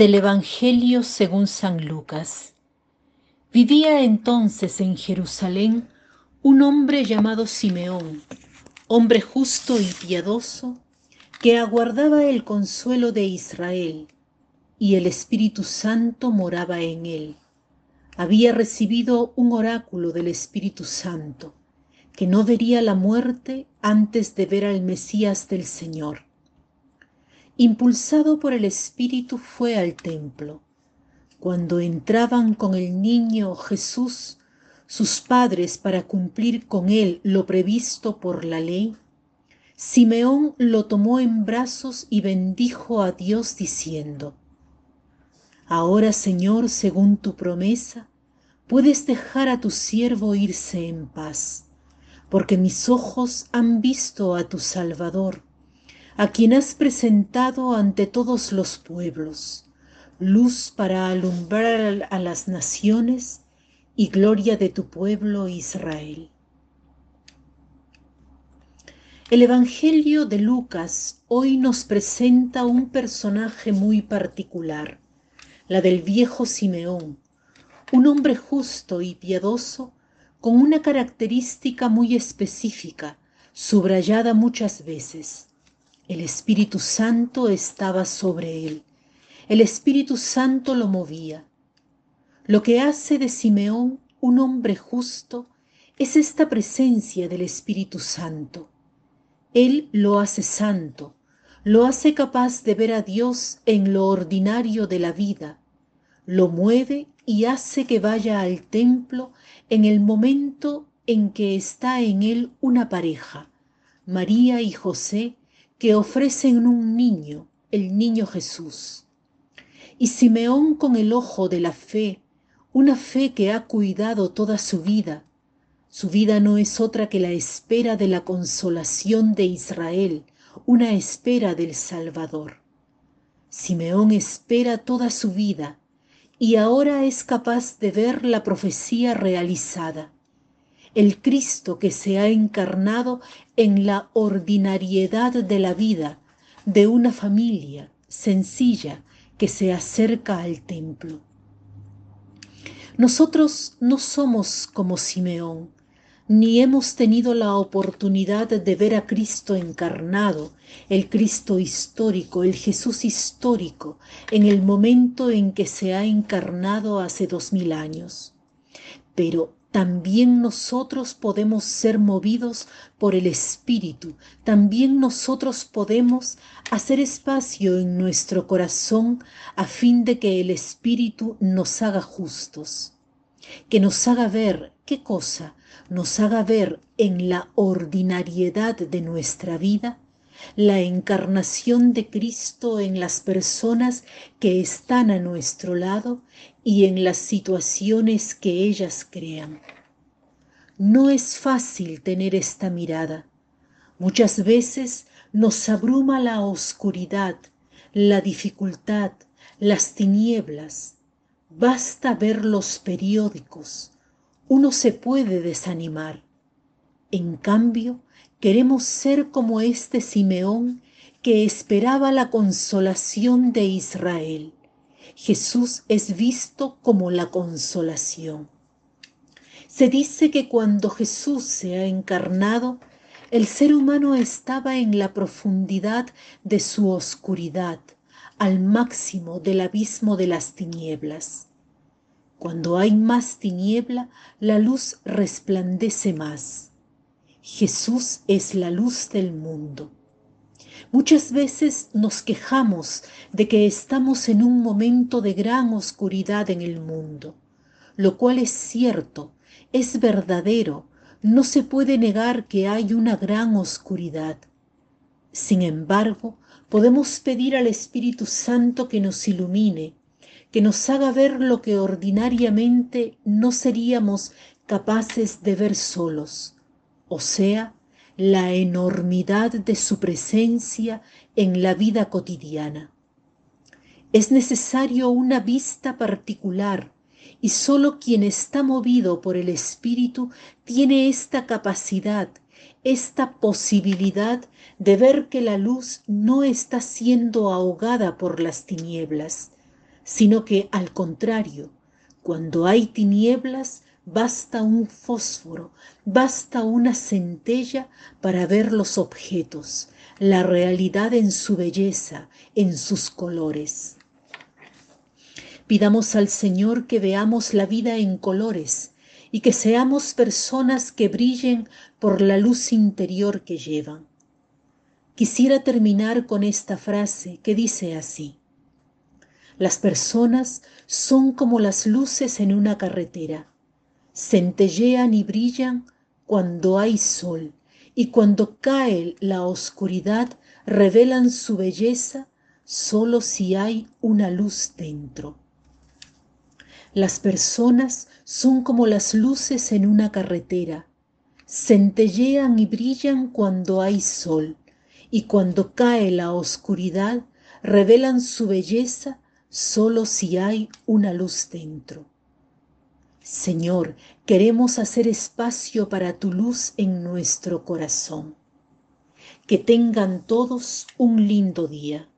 Del Evangelio según San Lucas. Vivía entonces en Jerusalén un hombre llamado Simeón, hombre justo y piadoso, que aguardaba el consuelo de Israel, y el Espíritu Santo moraba en él. Había recibido un oráculo del Espíritu Santo, que no vería la muerte antes de ver al Mesías del Señor impulsado por el Espíritu, fue al templo. Cuando entraban con el niño Jesús, sus padres para cumplir con él lo previsto por la ley, Simeón lo tomó en brazos y bendijo a Dios diciendo, Ahora Señor, según tu promesa, puedes dejar a tu siervo irse en paz, porque mis ojos han visto a tu Salvador a quien has presentado ante todos los pueblos, luz para alumbrar a las naciones y gloria de tu pueblo Israel. El Evangelio de Lucas hoy nos presenta un personaje muy particular, la del viejo Simeón, un hombre justo y piadoso con una característica muy específica, subrayada muchas veces el Espíritu Santo estaba sobre él. El Espíritu Santo lo movía. Lo que hace de Simeón un hombre justo es esta presencia del Espíritu Santo. Él lo hace santo, lo hace capaz de ver a Dios en lo ordinario de la vida, lo mueve y hace que vaya al templo en el momento en que está en él una pareja, María y José, que ofrecen un niño, el niño Jesús. Y Simeón con el ojo de la fe, una fe que ha cuidado toda su vida. Su vida no es otra que la espera de la consolación de Israel, una espera del Salvador. Simeón espera toda su vida y ahora es capaz de ver la profecía realizada el Cristo que se ha encarnado en la ordinariedad de la vida de una familia sencilla que se acerca al templo. Nosotros no somos como Simeón, ni hemos tenido la oportunidad de ver a Cristo encarnado, el Cristo histórico, el Jesús histórico, en el momento en que se ha encarnado hace dos mil años. Pero también nosotros podemos ser movidos por el Espíritu, también nosotros podemos hacer espacio en nuestro corazón a fin de que el Espíritu nos haga justos, que nos haga ver qué cosa, nos haga ver en la ordinariedad de nuestra vida la encarnación de Cristo en las personas que están a nuestro lado y en las situaciones que ellas crean. No es fácil tener esta mirada. Muchas veces nos abruma la oscuridad, la dificultad, las tinieblas. Basta ver los periódicos. Uno se puede desanimar. En cambio, Queremos ser como este Simeón que esperaba la consolación de Israel. Jesús es visto como la consolación. Se dice que cuando Jesús se ha encarnado, el ser humano estaba en la profundidad de su oscuridad, al máximo del abismo de las tinieblas. Cuando hay más tiniebla, la luz resplandece más. Jesús es la luz del mundo. Muchas veces nos quejamos de que estamos en un momento de gran oscuridad en el mundo, lo cual es cierto, es verdadero, no se puede negar que hay una gran oscuridad. Sin embargo, podemos pedir al Espíritu Santo que nos ilumine, que nos haga ver lo que ordinariamente no seríamos capaces de ver solos o sea, la enormidad de su presencia en la vida cotidiana. Es necesario una vista particular y sólo quien está movido por el Espíritu tiene esta capacidad, esta posibilidad de ver que la luz no está siendo ahogada por las tinieblas, sino que al contrario, cuando hay tinieblas, basta un fósforo, basta una centella para ver los objetos, la realidad en su belleza, en sus colores. Pidamos al Señor que veamos la vida en colores y que seamos personas que brillen por la luz interior que llevan. Quisiera terminar con esta frase que dice así. Las personas son como las luces en una carretera. Centellean y brillan cuando hay sol y cuando cae la oscuridad revelan su belleza solo si hay una luz dentro. Las personas son como las luces en una carretera, centellean y brillan cuando hay sol, y cuando cae la oscuridad revelan su belleza solo si hay una luz dentro. Señor, queremos hacer espacio para tu luz en nuestro corazón. Que tengan todos un lindo día.